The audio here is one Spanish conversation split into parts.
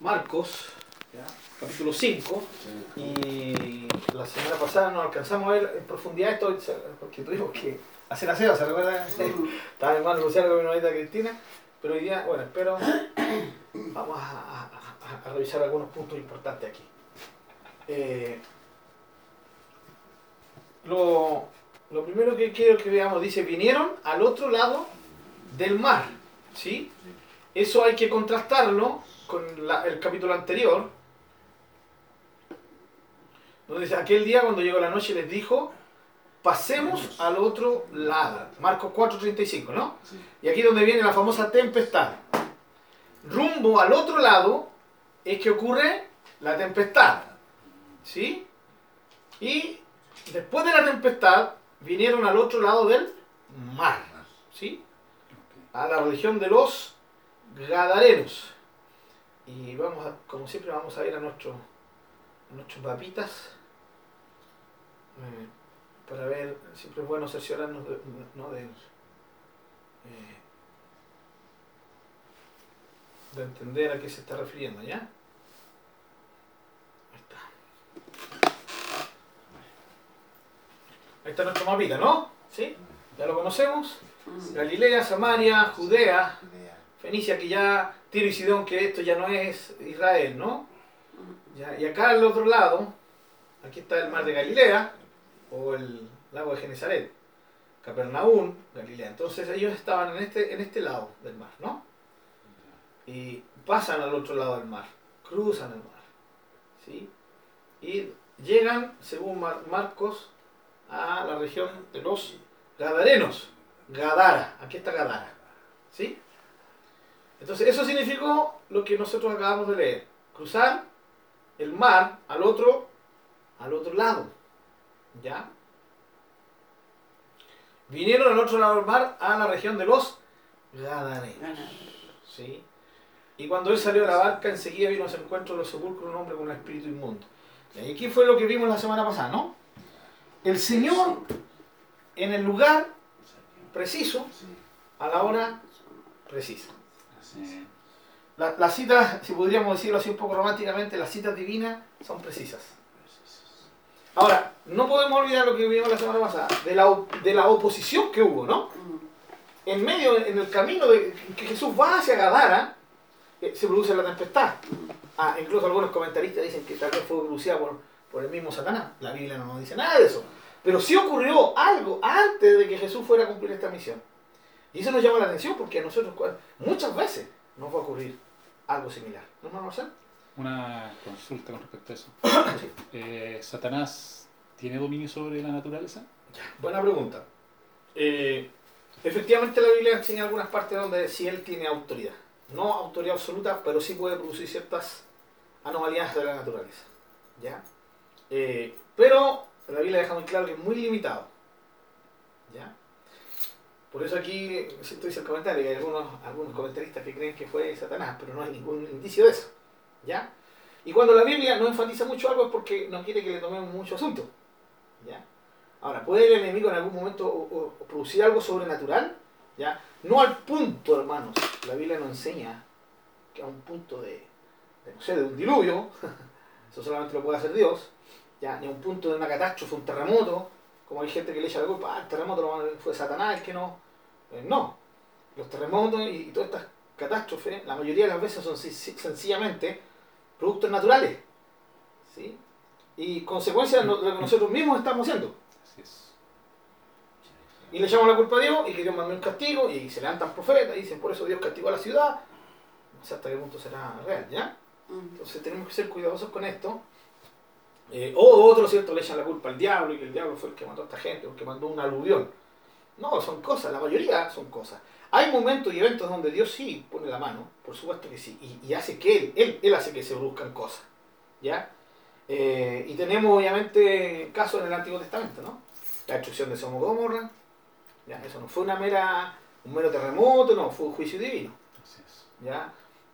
Marcos, capítulo 5, y la semana pasada no alcanzamos a ver en profundidad esto, porque tuvimos que hacer aseo, ¿se recuerda? Estaba mi hermano Luciano con mi Cristina, pero hoy día, bueno, espero, vamos a, revisar algunos puntos importantes aquí. Eh, lo, lo primero que quiero que veamos, dice, vinieron al otro lado del mar, ¿sí? Eso hay que contrastarlo con el capítulo anterior, donde dice, aquel día cuando llegó la noche les dijo, pasemos al otro lado. Marcos 4:35, ¿no? Y aquí donde viene la famosa tempestad. Rumbo al otro lado es que ocurre la tempestad. ¿Sí? Y después de la tempestad vinieron al otro lado del mar. ¿Sí? A la región de los Gadarenos. Y vamos a, como siempre vamos a ir a, nuestro, nuestros papitas eh, para ver, siempre es bueno cerciorarnos de, ¿no? de, eh, de entender a qué se está refiriendo, ¿ya? Ahí está. Ahí está nuestro mapita, ¿no? ¿Sí? Ya lo conocemos. Galilea, Samaria, Judea, Fenicia, que ya Tiro y Sidón, que esto ya no es Israel, ¿no? y acá al otro lado, aquí está el mar de Galilea, o el lago de Genezaret, Capernaum, Galilea. Entonces ellos estaban en este, en este lado del mar, ¿no? Y pasan al otro lado del mar, cruzan el mar, ¿sí? Y llegan, según Marcos, a la región de los Gadarenos, Gadara, aquí está Gadara, ¿sí? Entonces, eso significó lo que nosotros acabamos de leer. Cruzar el mar al otro, al otro lado. ¿Ya? Vinieron al otro lado del mar a la región de los Gadarenos. ¿Sí? Y cuando él salió de la barca, enseguida vino a su encuentro de los sepulcros un hombre con un espíritu inmundo. Y aquí fue lo que vimos la semana pasada, ¿no? El Señor en el lugar preciso, a la hora precisa. Las citas, si podríamos decirlo así un poco románticamente, las citas divinas son precisas. Ahora, no podemos olvidar lo que vimos la semana pasada, de la, de la oposición que hubo, ¿no? En medio, en el camino de que Jesús va hacia Gadara, eh, se produce la tempestad. Ah, incluso algunos comentaristas dicen que tal vez fue producida por, por el mismo Satanás. La Biblia no nos dice nada de eso. Pero sí ocurrió algo antes de que Jesús fuera a cumplir esta misión. Y eso nos llama la atención porque a nosotros muchas veces nos va a ocurrir algo similar. ¿No, Marcel? Una consulta con respecto a eso. Eh, ¿Satanás tiene dominio sobre la naturaleza? buena pregunta. Eh, efectivamente la Biblia enseña algunas partes donde sí él tiene autoridad. No autoridad absoluta, pero sí puede producir ciertas anomalías de la naturaleza. ¿Ya? Eh, pero la Biblia deja muy claro que es muy limitado. ¿Ya? Por eso aquí, siento dice el comentario, hay algunos, algunos comentaristas que creen que fue Satanás, pero no hay ningún indicio de eso. ¿Ya? Y cuando la Biblia no enfatiza mucho algo es porque no quiere que le tomemos mucho asunto. ¿Ya? Ahora, ¿puede el enemigo en algún momento producir algo sobrenatural? ¿Ya? No al punto, hermanos. La Biblia no enseña que a un punto de, de un diluvio, eso solamente lo puede hacer Dios, ¿ya? ni a un punto de una catástrofe, un terremoto, como hay gente que le echa la culpa, ah, el terremoto fue Satanás el que no. Eh, no. Los terremotos y, todas estas catástrofes, la mayoría de las veces son sencillamente productos naturales. ¿sí? Y consecuencias de lo que nosotros mismos estamos haciendo. Y le echamos la culpa a Dios y que Dios mandó un castigo y se levantan profetas y dicen por eso Dios castigó a la ciudad. No sé hasta qué punto será real, ¿ya? Entonces tenemos que ser cuidadosos con esto eh, o otros, ¿cierto?, le echan la culpa al diablo y que el diablo fue el que mató a esta gente, o el que mandó un aluvión. No, son cosas, la mayoría son cosas. Hay momentos y eventos donde Dios sí pone la mano, por supuesto que sí, y, hace que él, él, hace que se produzcan cosas. ¿Ya? Eh, y tenemos obviamente casos en el Antiguo Testamento, ¿no? La destrucción de Somo Gomorra, ¿ya? Eso no fue una mera, un mero terremoto, no, fue un juicio divino. ¿Ya?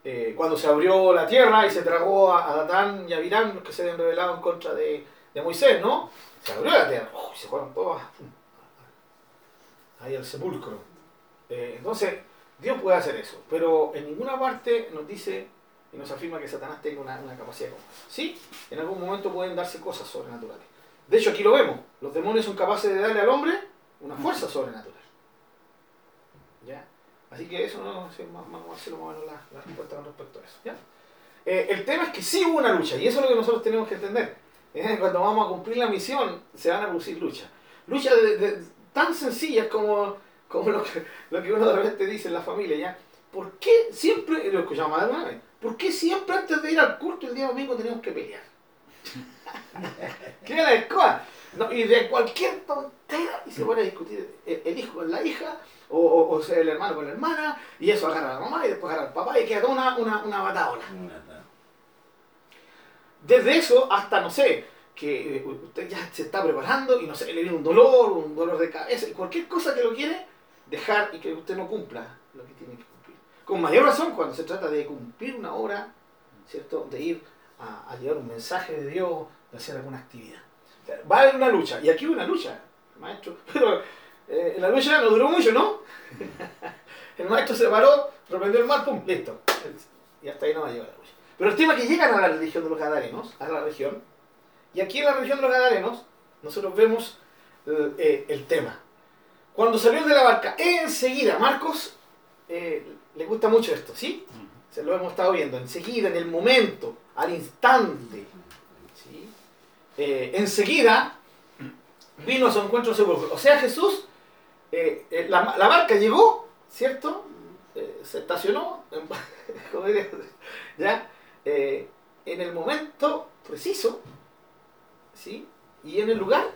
Eh, cuando se abrió la tierra y se tragó a, Datán y a Virán, que se habían revelado en contra de, Moisés, ¿no? Se abrió la tierra y se fueron todos ahí al sepulcro. Eh, entonces, Dios puede hacer eso, pero en ninguna parte nos dice y nos afirma que Satanás tenga una, una capacidad como. Sí, en algún momento pueden darse cosas sobrenaturales. De hecho, aquí lo vemos. Los demonios son capaces de darle al hombre una fuerza sobrenatural. Así que eso no sí, más, más, más, más o menos la, la respuesta con respecto a eso. ¿ya? Eh, el tema es que sí hubo una lucha, y eso es lo que nosotros tenemos que entender. ¿eh? Cuando vamos a cumplir la misión, se van a producir luchas. Luchas de, de, tan sencillas como, como lo, que, lo que uno de repente dice en la familia, ¿ya? ¿Por qué siempre, lo escuchamos más de una vez, ¿por qué siempre antes de ir al culto el día domingo tenemos que pelear? ¿Qué es la escoba? No, y de cualquier tontera y se pone a discutir el, el hijo con la hija, o, o, o, sea, el hermano con la hermana, y eso agarra a la mamá y después agarra al papá y queda toda una, una, una bataola. Desde eso hasta, no sé, que usted ya se está preparando y no sé, le viene un dolor, un dolor de cabeza, cualquier cosa que lo quiere dejar y que usted no cumpla lo que tiene que cumplir. Con mayor razón cuando se trata de cumplir una obra, ¿cierto? De ir a, a llevar un mensaje de Dios, de hacer alguna actividad. O sea, va a haber una lucha, y aquí hubo una lucha, maestro, pero eh, la lucha no duró mucho, ¿no? el maestro se paró, reprendió el mar, pum, listo. Y hasta ahí no va a llegar la lucha. Pero el tema es que llegan a la religión de los gadarenos, a la región, y aquí en la religión de los gadarenos, nosotros vemos eh, eh, el tema. Cuando salió de la barca, enseguida, Marcos eh, le gusta mucho esto, ¿sí? Se lo hemos estado viendo, enseguida, en el momento, al instante. ¿sí? enseguida vino a su encuentro seguro. O sea, Jesús, la, la, barca llegó, ¿cierto? se estacionó, ¿ya? Eh, en el momento preciso, ¿sí? Y en el lugar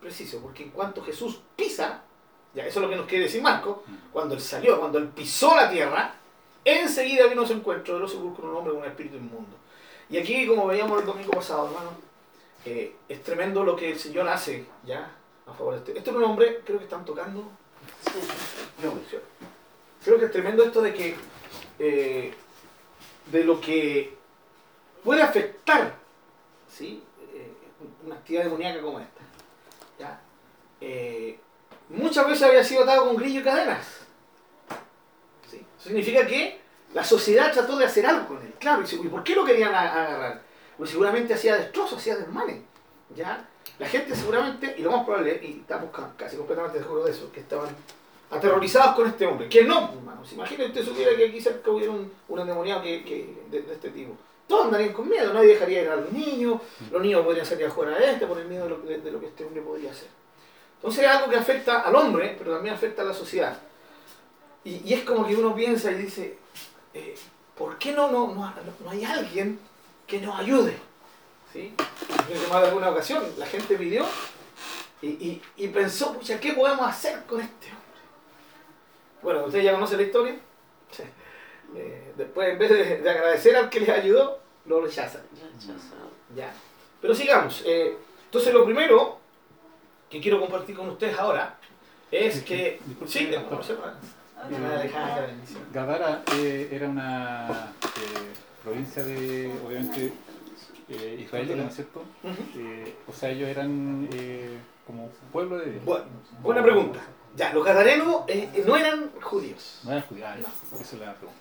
preciso, porque en cuanto Jesús pisa, ya eso es lo que nos quiere decir Marco, cuando él salió, cuando él pisó la tierra, enseguida vino a su encuentro de los sepulcros un hombre con un espíritu inmundo. Y aquí, como veíamos el domingo pasado, hermano, eh, es tremendo lo que el Señor hace, ¿ya? A favor de este. Esto es un hombre, creo que están tocando. Creo que es tremendo esto de que eh, de lo que puede afectar ¿sí? Eh, una actividad demoníaca como esta. ¿ya? Eh, muchas veces había sido atado con grillo y cadenas. ¿sí? Eso significa que la sociedad trató de hacer algo con él. Claro, y ¿por qué lo querían agarrar? Porque seguramente hacía destrozos, hacía desmanes. ¿ya? La gente seguramente, y lo más probable, y estamos casi completamente seguros de eso, que estaban aterrorizados con este hombre. Que no, hermanos. Imagínate usted supiera que aquí cerca hubiera un, un endemoniado que, que, de, este tipo todos andarían con miedo, nadie dejaría ir a los niños, los niños podrían salir a jugar a este por el miedo de lo, de, de lo que este hombre podría hacer. Entonces es algo que afecta al hombre, pero también afecta a la sociedad. Y, y es como que uno piensa y dice, eh, ¿por qué no, no, no, no, hay alguien que nos ayude? ¿Sí? En más de alguna ocasión la gente pidió y, y, y pensó, pucha, ¿qué podemos hacer con este hombre? Bueno, ustedes ya conocen la historia. Eh, después, en vez de, de, agradecer al que les ayudó, lo rechazan. Ya. Pero sigamos. Eh, entonces, lo primero que quiero compartir con ustedes ahora es que. Sí, no Gadara eh, era una eh, provincia de, obviamente, eh, israelita, ¿no es cierto? Uh -huh. o sea, ellos eran como pueblo de Dios. Bueno, buena pregunta. Ya, los gadarenos no eran judíos. No eran judíos, ah, no. esa es la pregunta.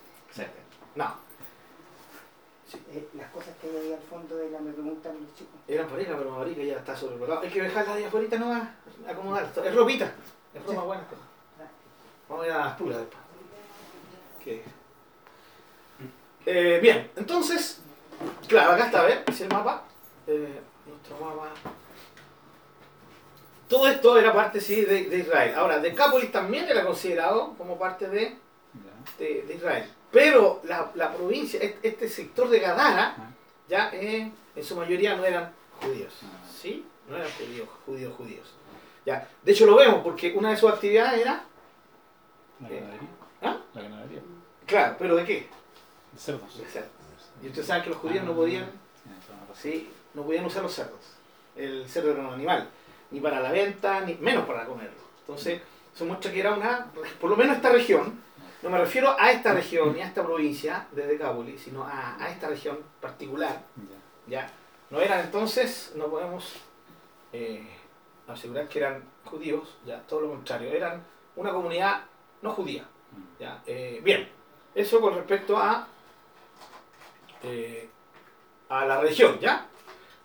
No. Sí. Eh, las cosas que hay ahí al fondo de la me preguntan los chicos. Eran por pero marica ya está sobrevalorado. Hay que dejarla de afuera no va a acomodar. Es ropita. Es ropa sí. buena. Vamos a ir a las puras después. Okay. Eh, bien, entonces, claro, acá está, a ver, es el mapa. Eh, nuestro mapa. Todo esto era parte, sí, de, de Israel. Ahora, Decápolis también era considerado como parte de, de, de Israel. Pero la, la, provincia, este sector de Gadara, ya eh, en su mayoría no eran judíos. ¿Sí? No eran judíos, judíos, judíos. Ya. De hecho lo vemos porque una de sus actividades era... La ganadería. Eh, ¿Ah? La ganadería. Claro, pero ¿de qué? De cerdos. De cerdos. Y ustedes saben que los judíos ah, no podían... Sí, no podían usar los cerdos. El cerdo era un animal. Ni para la venta, ni menos para comerlo. Entonces, eso muestra que era una... Por lo menos esta región no me refiero a esta región ni a esta provincia de Decápolis, sino a, a esta región particular. ¿ya? No eran entonces, no podemos eh, asegurar que eran judíos, ya todo lo contrario, eran una comunidad no judía. ¿ya? Eh, bien, eso con respecto a eh, a la religión, ¿ya?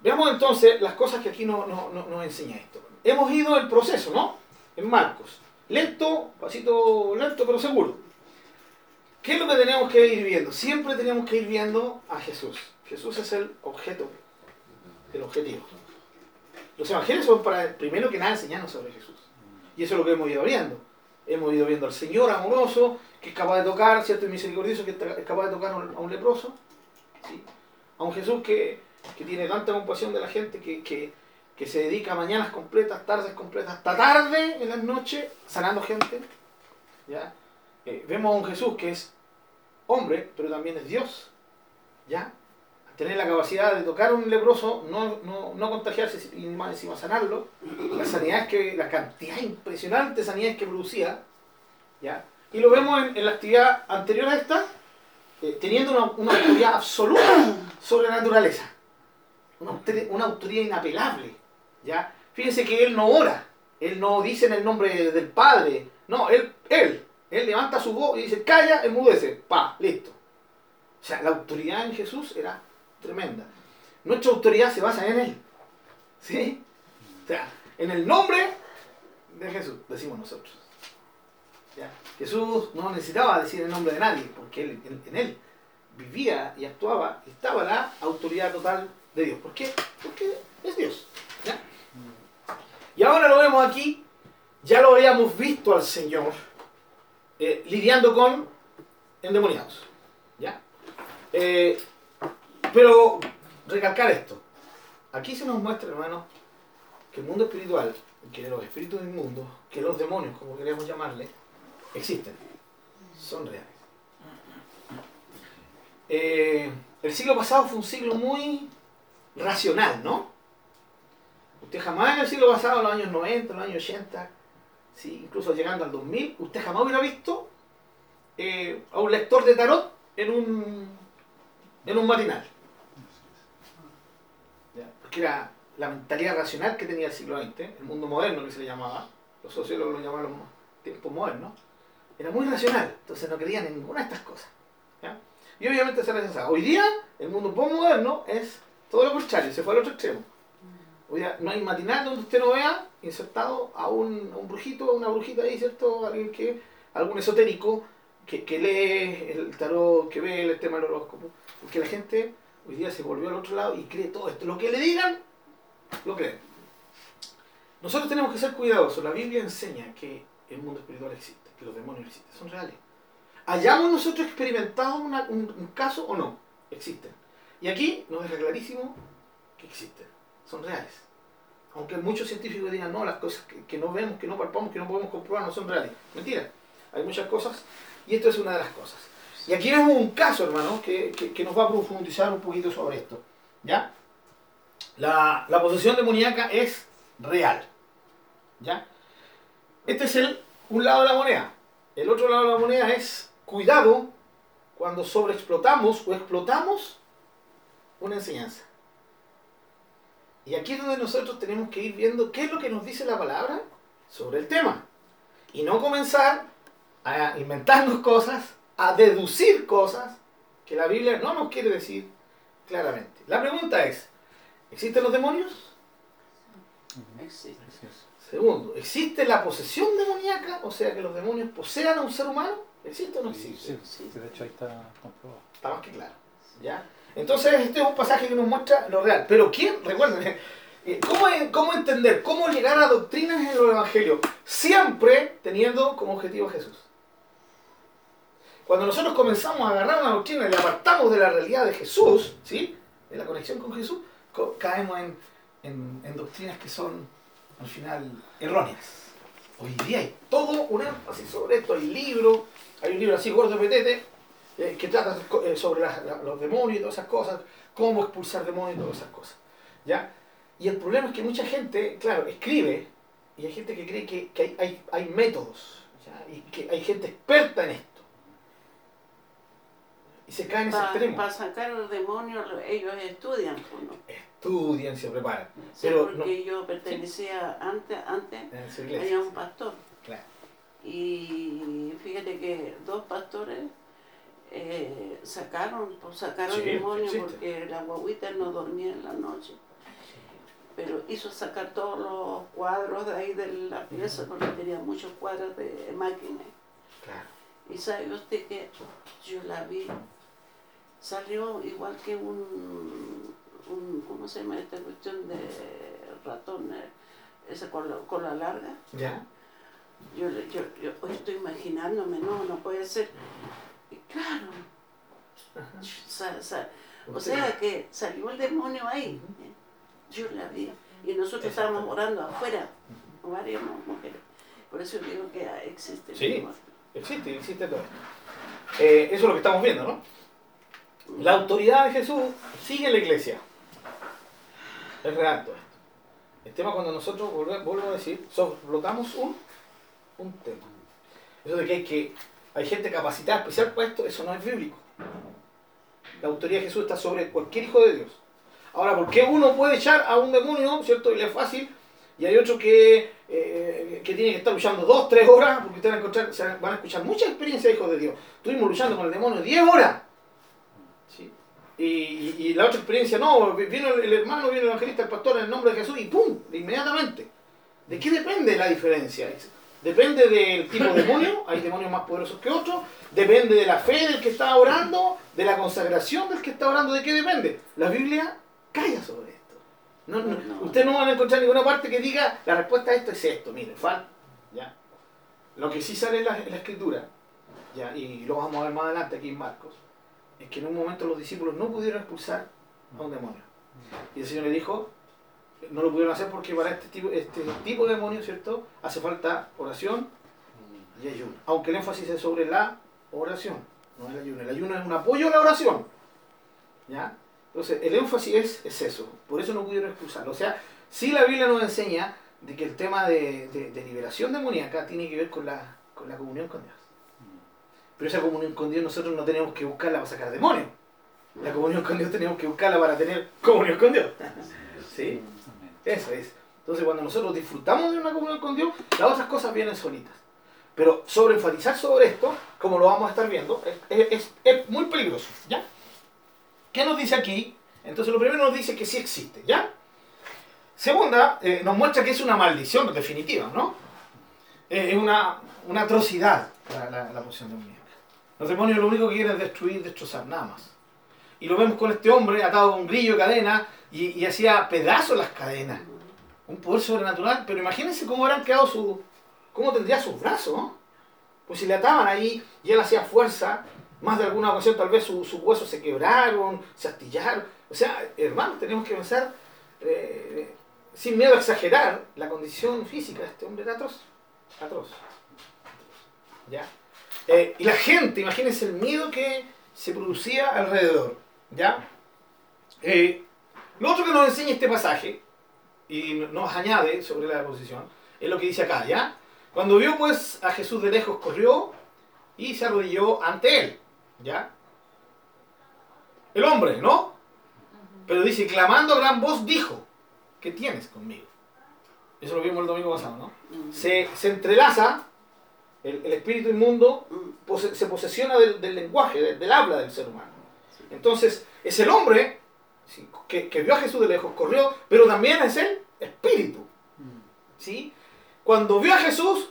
Veamos entonces las cosas que aquí no, no, no, nos enseña esto. Hemos ido el proceso, ¿no? En Marcos. Lento, pasito lento, pero seguro. ¿Qué es lo que tenemos que ir viendo? Siempre tenemos que ir viendo a Jesús. Jesús es el objeto, el objetivo. Los evangelios son para, primero que nada, enseñarnos sobre Jesús. Y eso es lo que hemos ido viendo. Hemos ido viendo al Señor amoroso, que es capaz de tocar, ¿cierto? Y misericordioso, que es capaz de tocar a un leproso. A un Jesús que, que, tiene tanta compasión de la gente que, que, que, se dedica mañanas completas, tardes completas, hasta tarde en las noches, sanando gente. ¿ya? Eh, vemos a un Jesús que es hombre, pero también es Dios. ¿ya? Tener la capacidad de tocar un leproso, no, no, no contagiarse y más encima sanarlo. La sanidad que, la cantidad impresionante de sanidades que producía. ¿ya? Y lo vemos en la actividad anterior a esta, eh, teniendo una, una, autoridad absoluta sobre la naturaleza. Una, una, autoridad inapelable. ¿ya? Fíjense que él no ora, él no dice en el nombre del Padre, no, él, él, él levanta su voz y dice, calla, enmudece, pa, listo. O sea, la autoridad en Jesús era tremenda. Nuestra autoridad se basa en él. ¿Sí? O sea, en el nombre de Jesús, decimos nosotros. Jesús no necesitaba decir el nombre de nadie, porque en, él vivía y actuaba, estaba la autoridad total de Dios. ¿Por qué? Porque es Dios. ¿ya? Y ahora lo vemos aquí, ya lo habíamos visto al Señor eh, lidiando con endemoniados. ¿ya? Eh, pero recalcar esto. Aquí se nos muestra, hermano, que el mundo espiritual, que los espíritus inmundos, que los demonios, como queremos llamarle, existen, son reales. Eh, el siglo pasado fue un siglo muy racional, ¿no? Usted jamás en el siglo pasado, en los años 90, en los años 80, ¿sí? incluso llegando al 2000, usted jamás hubiera visto eh, a un lector de tarot en un, en un matinal. Porque era la mentalidad racional que tenía el siglo XX, el mundo moderno que se le llamaba, los sociólogos lo llamaban los tiempos modernos, era muy racional, entonces no creían en ninguna de estas cosas. ¿ya? Y obviamente se rechazaba. Hoy día, el mundo postmoderno es todo lo contrario, se fue al otro extremo. Hoy día no hay matinal donde usted no vea insertado a un, a un brujito, a una brujita ahí, ¿cierto? Alguien que, algún esotérico que, que lee el tarot, que ve el tema del horóscopo. Porque la gente hoy día se volvió al otro lado y cree todo esto. Lo que le digan, lo creen. Nosotros tenemos que ser cuidadosos. La Biblia enseña que el mundo espiritual existe, que los demonios existen, son reales. ¿Hayamos nosotros experimentado un, caso o no? Existen. Y aquí nos deja clarísimo que existen, son reales. Aunque muchos científicos digan, no, las cosas que, no vemos, que no palpamos, que no podemos comprobar no son reales. Mentira, hay muchas cosas y esto es una de las cosas. Y aquí vemos un caso, hermano, que, que, que nos va a profundizar un poquito sobre esto. ¿Ya? La, la posesión demoníaca es real. ¿Ya? Este es el, un lado de la moneda. El otro lado de la moneda es cuidado cuando sobreexplotamos o explotamos una enseñanza. Y aquí es donde nosotros tenemos que ir viendo qué es lo que nos dice la palabra sobre el tema. Y no comenzar a inventarnos cosas, a deducir cosas que la Biblia no nos quiere decir claramente. La pregunta es, ¿existen los demonios? Existe. Segundo, ¿existe la posesión demoníaca? O sea, que los demonios posean a un ser humano. ¿Existe o no existe? Sí, sí, de hecho ahí está comprobado. Está más que claro. ¿Ya? Entonces, este es un pasaje que nos muestra lo real. Pero ¿quién? Recuerden, ¿cómo, cómo entender, cómo llegar a doctrinas en los evangelios? Siempre teniendo como objetivo a Jesús. Cuando nosotros comenzamos a agarrar una doctrina y la apartamos de la realidad de Jesús, ¿sí? de la conexión con Jesús, caemos en, en, en doctrinas que son al final erróneas. Hoy día hay todo un énfasis sobre esto, hay libros, hay un libro así gordo petete, eh, que trata eh, sobre la, la, los demonios y todas esas cosas, cómo expulsar demonios y todas esas cosas. ¿ya? Y el problema es que mucha gente, claro, escribe, y hay gente que cree que, que hay, hay, hay, métodos, ¿ya? y que hay gente experta en esto. Y se cae en ese Pa- extremo. Para sacar los demonios, ellos estudian. pues, ¿no? Estudian, se preparan. Sí, Pero porque no, yo pertenecía antes, antes su había iglesia. un pastor. Claro. Y fíjate que dos pastores eh, sacaron, pues sacaron Sí, demonios porque la guaguita no dormía en la noche. Pero hizo sacar todos los cuadros de ahí de la pieza porque tenía muchos cuadros de máquina. Claro. Y sabe usted que yo la vi, salió igual que un, un ¿cómo se llama esta cuestión de ratón? eh, Ese con la, con la larga. ¿Ya? Yo, yo, yo hoy estoy imaginándome, no, no puede ser. Y claro, sa- sa- o sea que salió el demonio ahí. ¿eh? Yo la vi. Y nosotros estábamos orando afuera, varias mu- mujeres. Por eso digo que ah, existe Sí. Existe, existe todo. Eh, eso es lo que estamos viendo, ¿no? La autoridad de Jesús sigue en la iglesia. Es real todo esto. El tema cuando nosotros, vuelvo a decir, sobrotamos un, un tema. Eso de que hay, gente capacitada especial para esto, eso no es bíblico. La autoridad de Jesús está sobre cualquier hijo de Dios. Ahora, ¿por qué uno puede echar a un demonio, ¿cierto? Y le es fácil, y hay otro que, eh, que tiene que estar luchando dos, tres horas, porque ustedes van a, se van a escuchar muchas experiencias de hijos de Dios. Estuvimos luchando con el demonio 10 horas. ¿Sí? Y, y- y la otra experiencia, no, vino el, hermano, vino el evangelista, el pastor en el nombre de Jesús y ¡pum! inmediatamente. ¿De qué depende la diferencia? Depende del tipo de demonio, hay demonios más poderosos que otros, depende de la fe del que está orando, de la consagración del que está orando, ¿de qué depende? La Biblia calla sobre esto. No, no, No. Ustedes no van a encontrar ninguna parte que diga la respuesta a esto es esto, miren, falta. ¿ya? Lo que sí sale en la, en la escritura, ¿ya? y lo vamos a ver más adelante aquí en Marcos, es que en un momento los discípulos no pudieron expulsar a un demonio. Y el Señor le dijo, no lo pudieron hacer porque para este tipo, este tipo de demonio, ¿cierto? Hace falta oración y ayuno. Aunque el énfasis es sobre la oración, no el ayuno. El ayuno es un apoyo a la oración. ¿Ya? Entonces, el énfasis es, es eso. Por eso no pudieron expulsarlo. O sea, sí la Biblia nos enseña de que el tema de, de- de liberación demoníaca tiene que ver con la, con la comunión con Dios. Pero esa comunión con Dios nosotros no tenemos que buscarla para sacar demonios. La comunión con Dios tenemos que buscarla para tener comunión con Dios. ¿Sí? Eso es. Entonces, cuando nosotros disfrutamos de una comunión con Dios, las otras cosas vienen solitas. Pero sobre enfatizar sobre esto, como lo vamos a estar viendo, es, es- es- muy peligroso. ¿Ya? ¿Qué nos dice aquí? Entonces, lo primero nos dice que sí existe. ¿Ya? Segunda, eh, nos muestra que es una maldición definitiva, ¿no? Eh, es una, una atrocidad la, la, la posición demoníaca. Los demonios lo único que quieren es destruir, destrozar, nada más. Y lo vemos con este hombre atado a un grillo de cadena y, y hacía pedazos las cadenas. Un poder sobrenatural, pero imagínense cómo habrán quedado su. cómo tendría sus brazos. Pues si le ataban ahí y él hacía fuerza, más de alguna ocasión tal vez su- sus huesos se quebraron, se astillaron. O sea, hermanos, tenemos que pensar, eh, sin miedo a exagerar, la condición física de este hombre era atroz. Atroz. ¿Ya? Eh, y la gente, imagínense el miedo que se producía alrededor. ¿Ya? Eh, lo otro que nos enseña este pasaje, y nos añade sobre la posición, es lo que dice acá, ¿ya? Cuando vio pues a Jesús de lejos, corrió y se arrodilló ante él, ¿ya? El hombre, ¿no? Pero dice, clamando a gran voz, dijo, ¿qué tienes conmigo? Eso lo vimos el domingo pasado, ¿no? Se, se entrelaza, el, el espíritu inmundo Mm. pose- se posesiona del, del lenguaje, del, del habla del ser humano. Entonces, es el hombre sí, que, que vio a Jesús de lejos, corrió, pero también es el espíritu. ¿sí? Cuando vio a Jesús,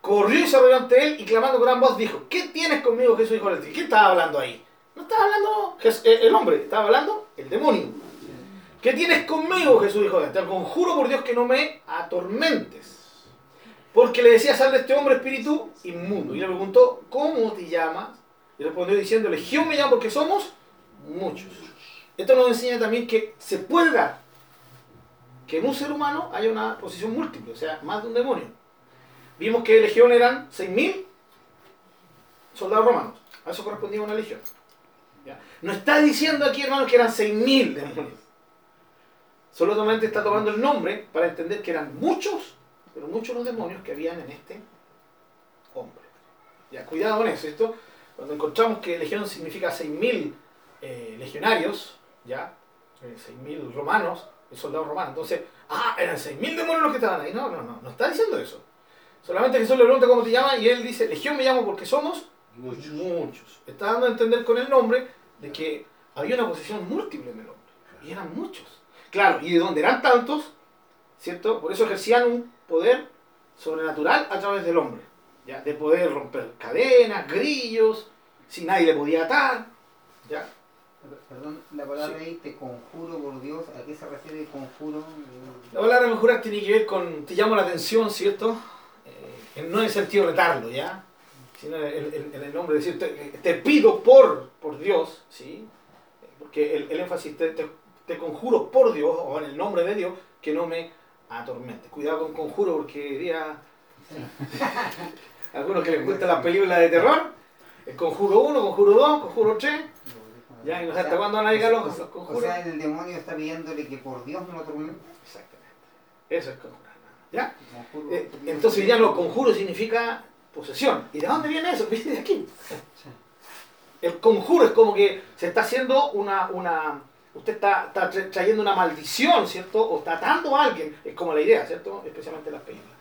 corrió y se arrodilló ante él y clamando con gran voz dijo, ¿qué tienes conmigo Jesús hijo Dios? ¿Qué estaba hablando ahí? No estaba hablando eh, el hombre, estaba hablando el demonio. ¿Qué tienes conmigo Jesús hijo de Dios? Te conjuro por Dios que no me atormentes. Porque le decía, sal de este hombre espíritu inmundo. Y le preguntó, ¿cómo te llamas? Y respondió diciendo, Legión me llamo porque somos muchos. Esto nos enseña también que se puede dar que en un ser humano haya una posición múltiple, o sea, más de un demonio. Vimos que legión eran 6.000 soldados romanos. A eso correspondía una legión. No está diciendo aquí, hermanos, que eran 6.000 demonios. Solamente está tomando el nombre para entender que eran muchos, pero muchos los demonios que habían en este hombre. Ya, cuidado con eso. Esto, cuando encontramos que legión significa 6.000 eh, legionarios, ya, eh, 6.000 romanos, el soldado romano. Entonces, ah, eran 6.000 demonios los que estaban ahí. No, no, no, no está diciendo eso. Solamente Jesús le pregunta cómo te llamas y él dice, Legión me llamo porque somos Muchos. Muchos. Está dando a entender con el nombre de que había una posesión múltiple en el hombre. Y eran muchos. Claro, y de donde eran tantos, ¿cierto? Por eso ejercían un poder sobrenatural a través del hombre. ¿ya? De poder romper cadenas, grillos, si nadie le podía atar. ¿ya? Perdón, la palabra ahí, te conjuro por Dios, ¿a qué se refiere conjuro? La palabra conjurar tiene que ver con, te llamo la atención, ¿cierto? Eh, no en el sentido de retarlo, ¿ya? Sino en el, nombre de decir, te, pido por, por Dios, ¿sí? Porque el, énfasis, te, te, conjuro por Dios, o en el nombre de Dios, que no me atormente. Cuidado con conjuro porque diría... algunos que les gusta las películas de terror, el conjuro 1, conjuro 2, conjuro 3 ya, y no sé hasta cuándo van a llegar los, conjuros. O sea, el demonio está pidiéndole que por Dios no lo atormente. Exactamente. Eso es conjurar. ¿Ya? Eh, entonces ya lo conjuro significa posesión. ¿Y de dónde viene eso? Viene de aquí. El conjuro es como que se está haciendo una... una usted está, está, trayendo una maldición, ¿cierto? O está atando a alguien. Es como la idea, ¿cierto? Especialmente las películas.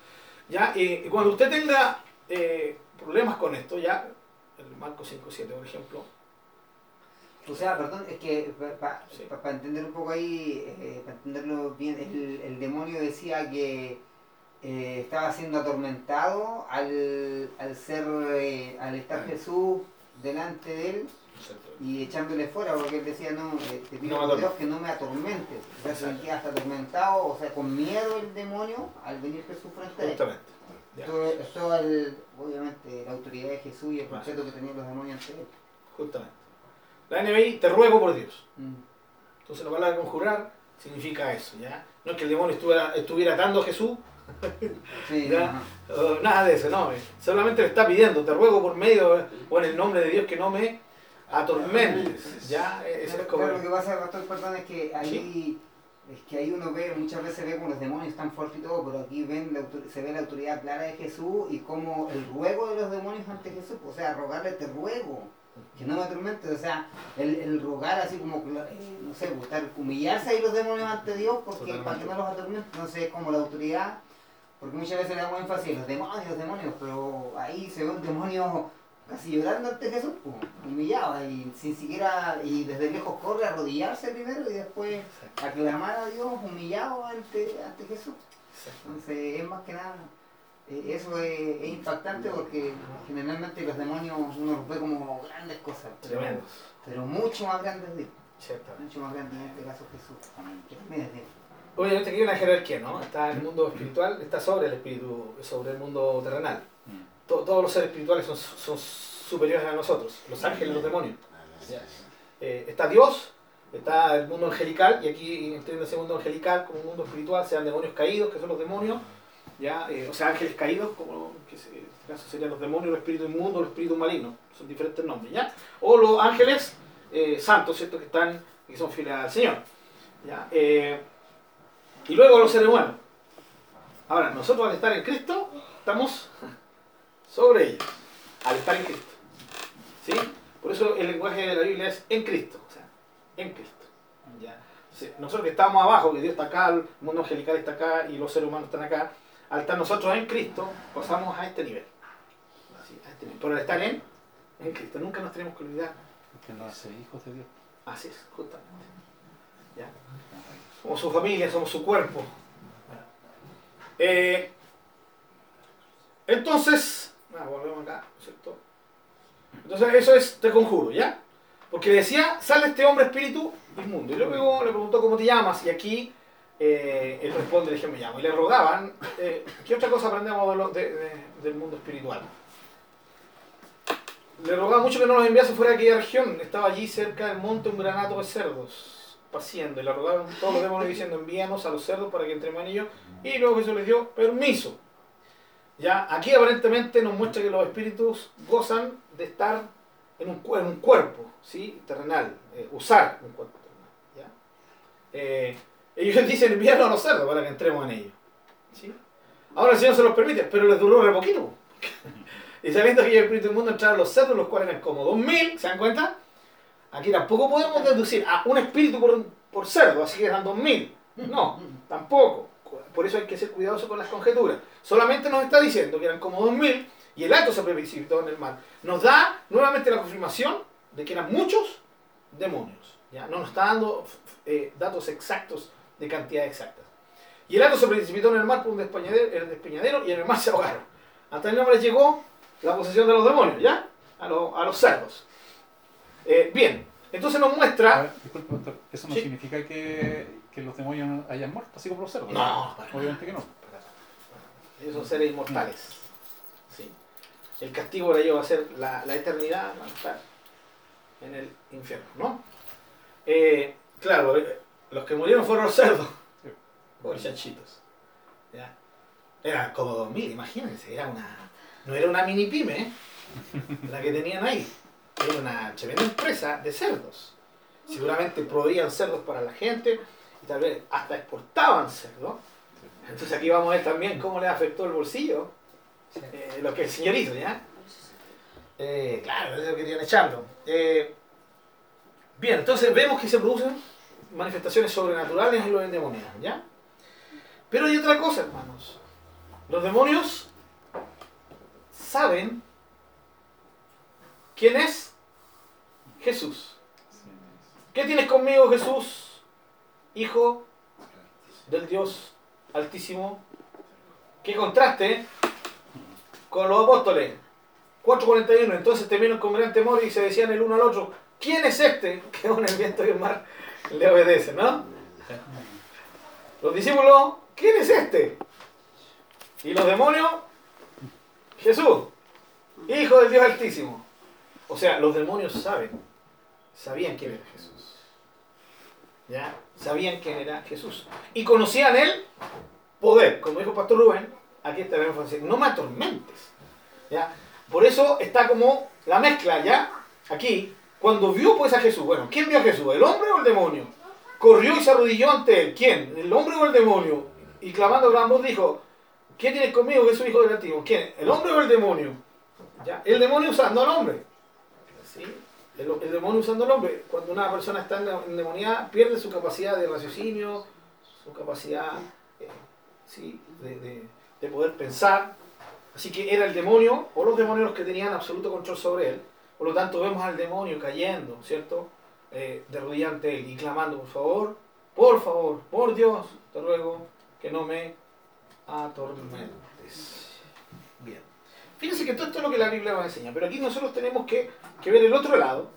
¿Ya? Y cuando usted tenga eh, problemas con esto, ya, el Marco 5.7, por ejemplo, o sea, perdón, es que para entender un poco ahí, eh, para entenderlo bien, el, demonio decía que eh, estaba siendo atormentado al, al ser, eh, al estar Jesús delante de él y echándole fuera, porque él decía, no, te pido por Dios que no me atormentes. Se sentía hasta atormentado, o sea, con miedo el demonio al venir Jesús frente a él. Justamente. Esto, obviamente, la autoridad de Jesús y el concepto que tenían los demonios ante él. Justamente. La NBI, te ruego por Dios. Mm. Entonces la palabra conjurar significa eso, ¿ya? No es que el demonio estuviera, estuviera atando a Jesús, nada de eso, no. Solamente le está pidiendo, te ruego por medio o en el nombre de Dios que no me atormentes. ¿ya? Eso es como... lo que pasa, pastor, perdón, es que ahí... Es que ahí uno ve, muchas veces ve como los demonios están fuertes y todo, pero aquí ven se ve la autoridad clara de Jesús y como el ruego de los demonios ante Jesús, o sea, rogarle te ruego que no me atormente, o sea, el, rogar así como, eh, no sé, buscar humillarse ahí los demonios ante Dios porque para que no los atormente, no sé, como la autoridad, porque muchas veces le damos énfasis los demonios, los demonios, pero ahí se ve un demonio casi llorando ante Jesús, pues, humillado, y sin siquiera, y desde lejos corre a arrodillarse primero y después a clamar a Dios humillado ante, ante Jesús. Entonces es más que nada eh, eso es, impactante porque generalmente los demonios uno los ve como grandes cosas, pero, pero mucho más grandes de Mucho más grandes en este caso Jesús. Obviamente aquí hay una jerarquía, ¿no? Está el mundo espiritual, está sobre el espíritu, sobre el mundo terrenal. Todos los seres espirituales son, son, superiores a nosotros, los ángeles, los demonios. Eh, está Dios, está el mundo angelical, y aquí entiendo ese mundo angelical como un mundo espiritual, sean demonios caídos, que son los demonios, ¿ya? Eh, o sea, ángeles caídos, como que en este caso serían los demonios, los espíritus inmundos, los espíritus malignos, son diferentes nombres, ¿ya? O los ángeles eh, santos, ¿cierto? Que están, que son fieles al Señor, ¿ya? Eh, y luego los seres humanos. Ahora, nosotros al estar en Cristo, estamos sobre ellos, al estar en Cristo, ¿sí? Por eso el lenguaje de la Biblia es en Cristo, o sea, en Cristo, ¿ya? nosotros que estamos abajo, que Dios está acá, el mundo angelical está acá y los seres humanos están acá, al estar nosotros en Cristo, pasamos a este nivel. Este Por estar en, en Cristo, nunca nos tenemos que olvidar. Que no hace hijos de Dios. Así es, justamente. ¿Ya? Somos su familia, somos su cuerpo. Eh, entonces, ah, volvemos acá, ¿cierto? Entonces, eso es te conjuro, ¿ya? Porque decía, sale este hombre espíritu inmundo. Y luego le preguntó cómo te llamas, y aquí eh, él responde, dije, me llamo. Y le rogaban, eh, ¿qué otra cosa aprendemos del mundo espiritual? Le rogaba mucho que no nos enviase fuera de aquella región. Estaba allí cerca del monte un granato de cerdos, paciendo. Y le rogaban todos los demonios diciendo, envíanos a los cerdos para que entremos en ellos. Y luego Jesús les dio permiso. Ya, aquí aparentemente nos muestra que los espíritus gozan de estar en un, en un cuerpo, ¿sí? Terrenal, eh, usar un cuerpo terrenal. ¿ya? Ellos dicen enviarlo a los cerdos para que entremos en ellos. ¿Sí? Ahora el Señor se los permite, pero les duró re poquito. y saliendo aquí el Espíritu del Mundo entraron los cerdos, los cuales eran como 2000, ¿se dan cuenta? Aquí tampoco podemos deducir a un espíritu por, por cerdo, así que eran 2000. No, tampoco. Por eso hay que ser cuidadoso con las conjeturas. Solamente nos está diciendo que eran como 2000 y el hato se precipitó en el mar, nos da nuevamente la confirmación de que eran muchos demonios. ¿ya? No nos está dando eh, datos exactos de cantidad exactas. Y el hato se precipitó en el mar por un despeñadero, el despeñadero y en el mar se ahogaron. Hasta el nombre llegó la posesión de los demonios, ¿ya? A, a los cerdos. Eh, bien, entonces nos muestra... disculpe, doctor, ¿eso no significa que, que, los demonios hayan muerto, así como los cerdos? No, obviamente que no. Ellos son seres inmortales. ¿sí? El castigo para ellos va a ser la, la eternidad, van a estar en el infierno, ¿no? Eh, claro, eh, los que murieron fueron los cerdos. Chanchitos. ¿ya? Era como 2000, imagínense, era una, no era una mini pyme ¿eh? la que tenían ahí. Era una tremenda empresa de cerdos. Seguramente proveían cerdos para la gente y tal vez hasta exportaban cerdos. Entonces aquí vamos a ver también cómo le afectó el bolsillo eh, lo que el señorito, ¿ya? Eh, claro, ellos querían echarlo. Eh, bien, entonces vemos que se producen manifestaciones sobrenaturales en los endemoniados, ¿ya? Pero hay otra cosa, hermanos. Los demonios saben quién es Jesús. ¿Qué tienes conmigo, Jesús? Hijo del Dios Altísimo. ¿Qué contraste con los apóstoles? 4.41. Entonces temieron con gran temor y se decían el uno al otro, ¿quién es este que con el viento y el mar le obedece? ¿No? Los discípulos, ¿quién es este? Y los demonios, Jesús, Hijo del Dios Altísimo. O sea, los demonios saben, sabían quién era Jesús. ¿Ya? Sabían quién era Jesús. Y conocían el poder. Como dijo pastor Rubén, aquí está el énfasis, no me atormentes. ¿Ya? Por eso está como la mezcla, ¿ya? Aquí, cuando vio pues a Jesús, bueno, ¿quién vio a Jesús? ¿El hombre o el demonio? Corrió y se arrodilló ante él. ¿Quién? ¿El hombre o el demonio? Y clamando a gran voz dijo, ¿quién tienes conmigo, Jesús, hijo del antiguo? ¿Quién? ¿El hombre o el demonio? ¿Ya? El demonio usando al hombre. ¿Sí? El, demonio usando al hombre. Cuando una persona está en demonía, pierde su capacidad de raciocinio, su capacidad eh, ¿sí? de, de poder pensar. Así que era el demonio o los demonios los que tenían absoluto control sobre él. Por lo tanto, vemos al demonio cayendo, ¿cierto? Eh, de ante él y clamando, por favor, por favor, por Dios, te ruego que no me atormentes. Que todo esto es lo que la Biblia nos enseña, pero aquí nosotros tenemos que, ver el otro lado,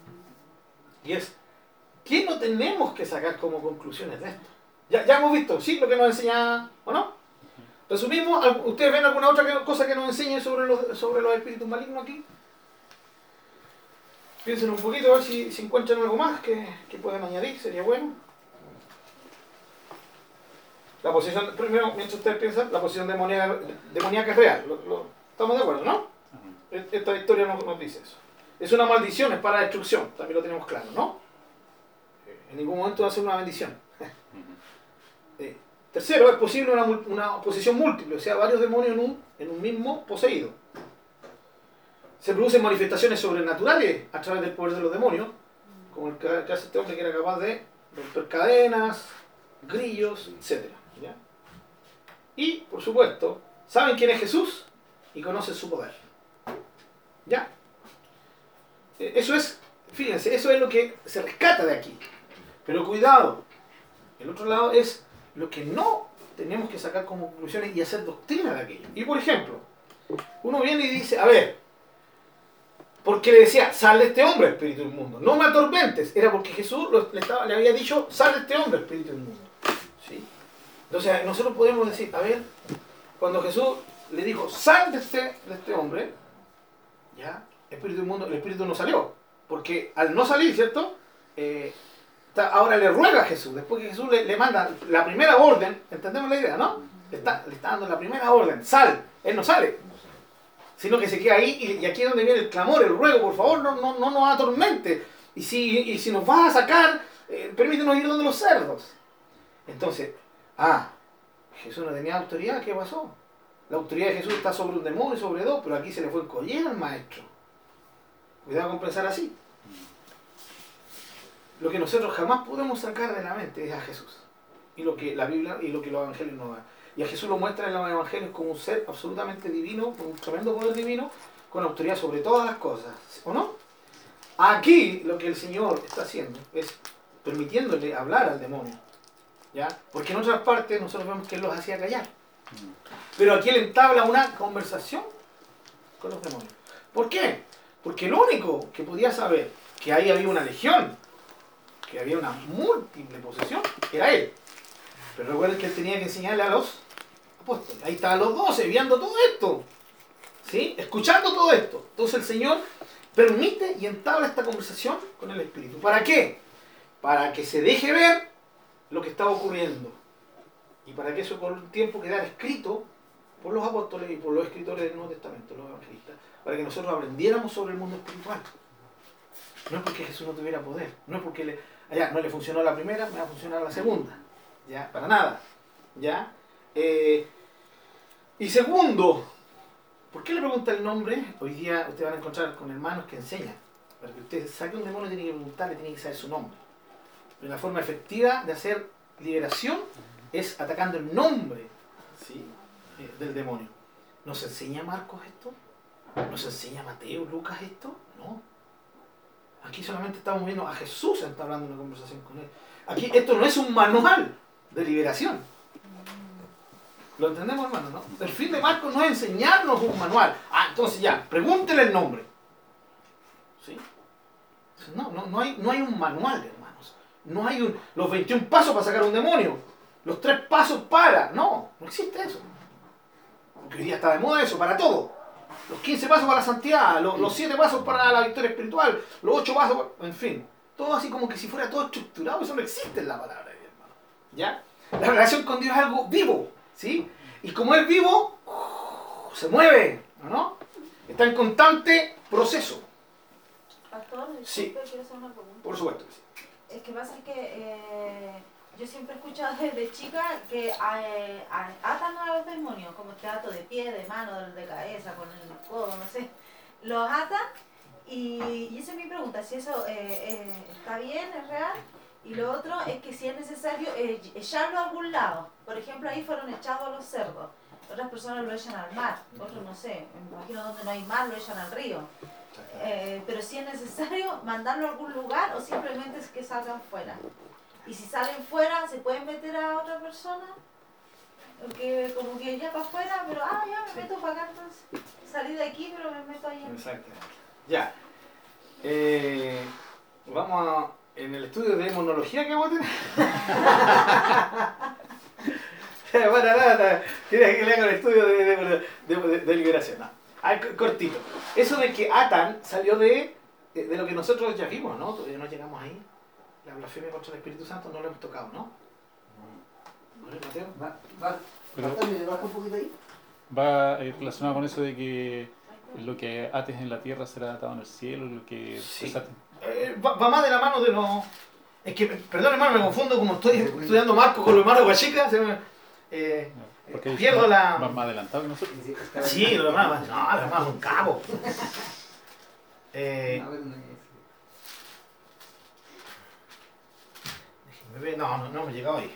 y es, ¿qué no tenemos que sacar como conclusiones de esto? Ya, hemos visto, ¿sí? Lo que nos enseña, ¿o no? Resumimos, ¿ustedes ven alguna otra cosa que nos enseñe sobre los, espíritus malignos aquí? Piensen un poquito a ver si, encuentran algo más que, que puedan añadir, sería bueno. La posición, primero, mientras ustedes piensan, la posición demoníaca es real. ¿Estamos de acuerdo, no? Esta historia nos, nos, dice eso. Es una maldición, es para destrucción, también lo tenemos claro, ¿no? En ningún momento va a ser una bendición. Eh, tercero, es posible una, una posición múltiple, o sea, varios demonios en un, en un mismo poseído se producen manifestaciones sobrenaturales a través del poder de los demonios, como el que hace este hombre que era capaz de romper cadenas, grillos, etc. Y, por supuesto, saben quién es Jesús y conocen su poder. ¿Ya? E, eso es, fíjense, eso es lo que se rescata de aquí. Pero cuidado, el otro lado es lo que no tenemos que sacar como conclusiones y hacer doctrina de aquello. Y por ejemplo, uno viene y dice, a ver, porque le decía, sal de este hombre, espíritu inmundo. No me atormentes. Era porque Jesús le, estaba, le, había dicho, sal de este hombre, espíritu inmundo. ¿Sí? Entonces nosotros podemos decir, a ver, cuando Jesús le dijo, sal de este, de este hombre, ya, espíritu inmundo, el espíritu no salió. Porque al no salir, ¿cierto? Eh, ahora le ruega a Jesús, después que Jesús le, manda la primera orden, entendemos la idea, ¿no? Le está, le está dando la primera orden, sal, él no sale sino que se queda ahí y, aquí es donde viene el clamor, el ruego, por favor, no, no, no nos atormente. Y si, y si nos vas a sacar, eh, permítenos ir donde los cerdos. Entonces, ah, Jesús no tenía autoridad, ¿qué pasó? La autoridad de Jesús está sobre un demonio y sobre dos, pero aquí se le fue el collera al maestro. Cuidado con pensar así. Lo que nosotros jamás podemos sacar de la mente es a Jesús. Y lo que la Biblia y lo que los evangelios nos dan. Y a Jesús lo muestra en los evangelios como un ser absolutamente divino, con un tremendo poder divino, con autoridad sobre todas las cosas, ¿o no? Aquí lo que el Señor está haciendo es permitiéndole hablar al demonio, ¿ya? Porque en otras partes nosotros vemos que Él los hacía callar. Pero aquí Él entabla una conversación con los demonios. ¿Por qué? Porque el único que podía saber que ahí había una legión, que había una múltiple posesión, era Él. Pero recuerden que Él tenía que enseñarle a los apóstoles. Ahí estaban los doce viendo todo esto. ¿Sí? Escuchando todo esto. Entonces el Señor permite y entabla esta conversación con el Espíritu. ¿Para qué? Para que se deje ver lo que estaba ocurriendo. Y para que eso por un tiempo quedara escrito por los apóstoles y por los escritores del Nuevo Testamento, los evangelistas, para que nosotros aprendiéramos sobre el mundo espiritual. No es porque Jesús no tuviera poder, no es porque le, allá, no le funcionó la primera, me va a funcionar la segunda. ¿Ya? Para nada. ¿Ya? Eh, y segundo, ¿por qué le pregunta el nombre? Hoy día ustedes van a encontrar con hermanos que enseñan. Para que usted saque un demonio tiene que preguntarle, tiene que saber su nombre. Pero la forma efectiva de hacer liberación es atacando el nombre ¿sí? Eh, del demonio. ¿Nos enseña Marcos esto? ¿Nos enseña Mateo, Lucas esto? No. Aquí solamente estamos viendo a Jesús entablando una conversación con él. Aquí esto no es un manual de liberación. ¿Lo entendemos, hermano? ¿no? El fin de Marcos no es enseñarnos un manual. Ah, entonces ya, pregúntele el nombre. ¿Sí? No, no, no, hay, no hay un manual, hermanos. No hay un, los 21 pasos para sacar un demonio. Los tres pasos para. No, no existe eso. Porque hoy día está de moda eso, para todo. Los 15 pasos para la santidad, los, los 7 pasos para la victoria espiritual, los 8 pasos, para- en fin. Todo así como que si fuera todo estructurado, eso no existe en la palabra de Dios, hermano. ¿Ya? La relación con Dios es algo vivo, ¿sí? Y como es vivo, se mueve, ¿no? Está en constante proceso. Pastor, Sí. disculpe, quiero hacer una pregunta. Por supuesto que sí. Es que pasa que eh, yo siempre he escuchado desde chica que eh, atan a los demonios, como trato de pie, de mano, de, cabeza, con el codo, no sé. Los atan y, y esa es mi pregunta, si eso eh, eh, está bien, es real. Y lo otro es que si es necesario echarlo a algún lado. Por ejemplo, ahí fueron echados los cerdos. Otras personas lo echan al mar, otros no sé, me imagino donde no hay mar lo echan al río. Pero si es necesario mandarlo a algún lugar o simplemente es que salgan fuera. Y si salen fuera, ¿se pueden meter a otra persona? Porque como que ya para afuera, pero ah, ya me meto para acá entonces. Salí de aquí, pero me meto allá. Exactamente. Ya. Eh, vamos a. En el estudio de demonología que tener. Ya, bueno, nada, nada. Tienes que leer el estudio de, de, de- de- de liberación. No. Ah, cortito. Eso de que Atan salió de, de, de lo que nosotros ya vimos, ¿no? Todavía no llegamos ahí. La blasfemia contra el Espíritu Santo no lo hemos tocado, ¿no? ¿No, Mateo? Va, va, Pero- Pastor, ¿me baja un poquito ahí? Va eh, relacionado con eso de que lo que ates en la tierra será atado en el cielo, lo que Sí. desates- Eh, va, va más de la mano de los. Es que, perdón hermano, me confundo como estoy estudiando Marco con los hermanos Guachica. se me- eh, porque pierdo la. van más adelantados que nosotros. Sí, los hermanos, no, los hermanos son cabos. Eh, No, pero no no, no, hemos llegado ahí.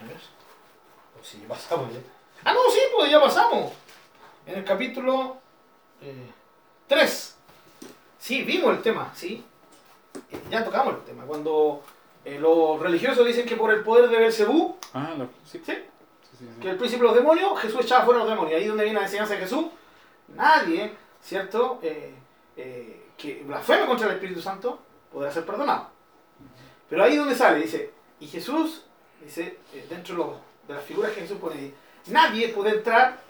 O si ya pasamos ya. Ah, no, sí, pues ya pasamos. En el capítulo 3. sí, vimos el tema, sí. Eh, Ya tocamos el tema. Cuando eh, los religiosos dicen que por el poder de Belcebú, Ah, sí. ¿sí? Sí, sí, sí. que el príncipe de los demonios, Jesús echaba fuera los demonios. Ahí donde viene la enseñanza de Jesús. Nadie, ¿cierto? Eh, eh, que blasfeme contra el Espíritu Santo podrá ser perdonado. Pero ahí donde sale, dice, y Jesús, dice, eh, dentro de, las figuras que Jesús pone, nadie puede entrar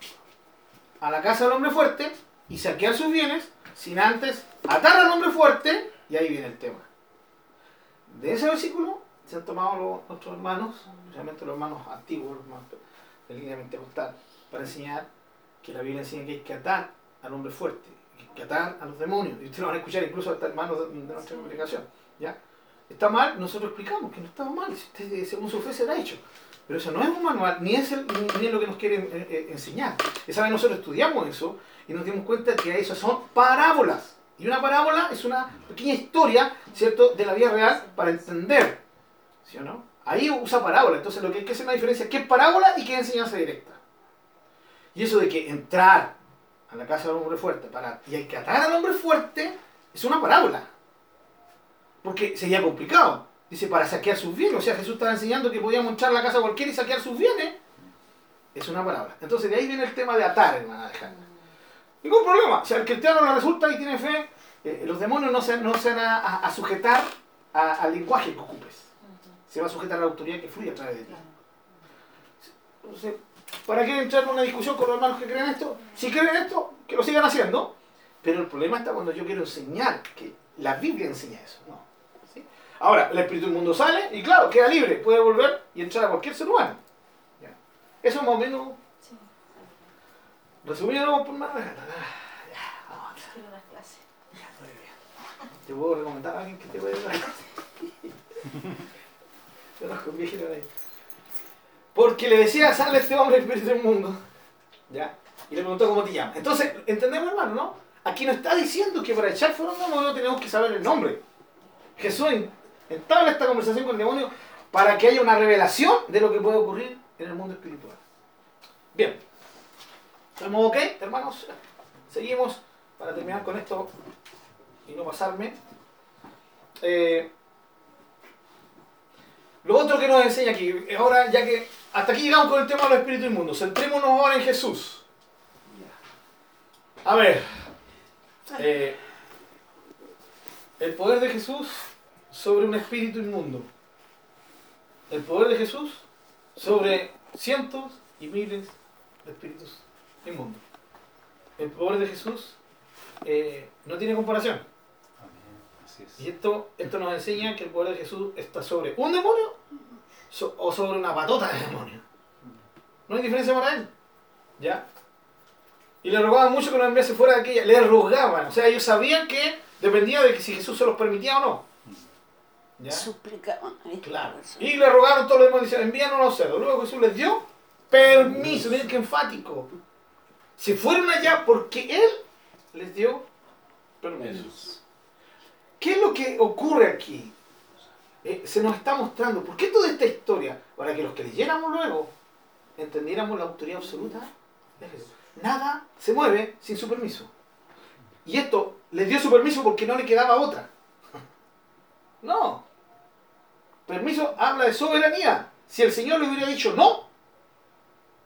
a la casa del hombre fuerte y saquear sus bienes sin antes atar al hombre fuerte, y ahí viene el tema. De ese versículo se han tomado nuestros hermanos, especialmente los hermanos antiguos, los hermanos de línea pentecostal, para enseñar que la Biblia enseña que hay que atar al hombre fuerte, que hay que atar a los demonios. Y ustedes lo van a escuchar incluso hasta hermanos de, de nuestra congregación. ¿ya? ¿Está mal? Nosotros explicamos que no está mal, según su fe será hecho. Pero eso no es un manual, ni es, el- ni, es lo que nos quieren eh, eh, enseñar. Esa vez nosotros estudiamos eso y nos dimos cuenta que eso son parábolas. Y una parábola es una pequeña historia, ¿cierto?, de la vida real para entender. ¿Sí? Ahí usa parábola. Entonces lo que hay que hacer una diferencia es qué es parábola y qué es enseñanza directa. Y eso de que entrar a la casa del hombre fuerte para, y hay que atar al hombre fuerte, es una parábola. Porque sería complicado. Dice, para saquear sus bienes. O sea, Jesús estaba enseñando que podíamos a la casa cualquiera y saquear sus bienes. Es una parábola. Entonces de ahí viene el tema de atar, hermana Alejandra. Ningún problema. Si al cristiano le resulta y tiene fe, eh, los demonios no se, no se van a, a sujetar a- al lenguaje que ocupes. Se va a sujetar a la autoridad que fluye a través de ti. Entonces, ¿para qué entrar en una discusión con los hermanos que creen esto? Si creen esto, que lo sigan haciendo. Pero el problema está cuando yo quiero enseñar, que la Biblia enseña eso. ¿no? Ahora, el espíritu del mundo sale y claro, queda libre, puede volver y entrar a cualquier ser humano. ¿Ya? Eso más o menos, Sí, resumido por más Ya, vamos a avanzar. quiero dar clase. Ya, muy bien. ¿Te puedo recomendar a alguien que te pueda dar? Conozco un viejito de ahí. Porque le decía, sale este hombre espíritu del mundo. ¿Ya? Y le preguntó cómo te llamas. Entonces, entendemos, hermano, ¿no? Aquí no está diciendo que para echar fuera un demonio tenemos que saber el nombre. Jesús en- entabla esta conversación con el demonio para que haya una revelación de lo que puede ocurrir en el mundo espiritual. Bien. ¿Estamos ok, hermanos? Seguimos para terminar con esto y no pasarme. Eh, lo otro que nos enseña aquí, ahora ya que hasta aquí llegamos con el tema de los espíritus inmundos, centrémonos ahora en Jesús. A ver, eh, el poder de Jesús sobre un espíritu inmundo. El poder de Jesús sobre cientos y miles de espíritus inmundos. El poder de Jesús eh, no tiene comparación. Amén. Así es. Y esto, esto nos enseña que el poder de Jesús está sobre un demonio so- o sobre una patota de demonio. No hay diferencia para él. ¿Ya? Y le rogaban mucho que no enviase fuera de aquella. Le rogaban. O sea, ellos sabían que dependía de que si Jesús se los permitía o no. ¿Ya? Suplicaban. Claro. Y le rogaron todos los demonios, decían, envíanos a los cerdos. Luego Jesús les dio permiso, miren qué enfático. Se fueron allá porque Él les dio permiso. ¿Qué es lo que ocurre aquí? Eh, se nos está mostrando, ¿por qué toda esta historia? Para que los que leyéramos luego entendiéramos la autoridad absoluta de Jesús. Nada se mueve sin su permiso. Y esto les dio su permiso porque no le quedaba otra. No. Permiso habla de soberanía. Si el Señor le hubiera dicho no,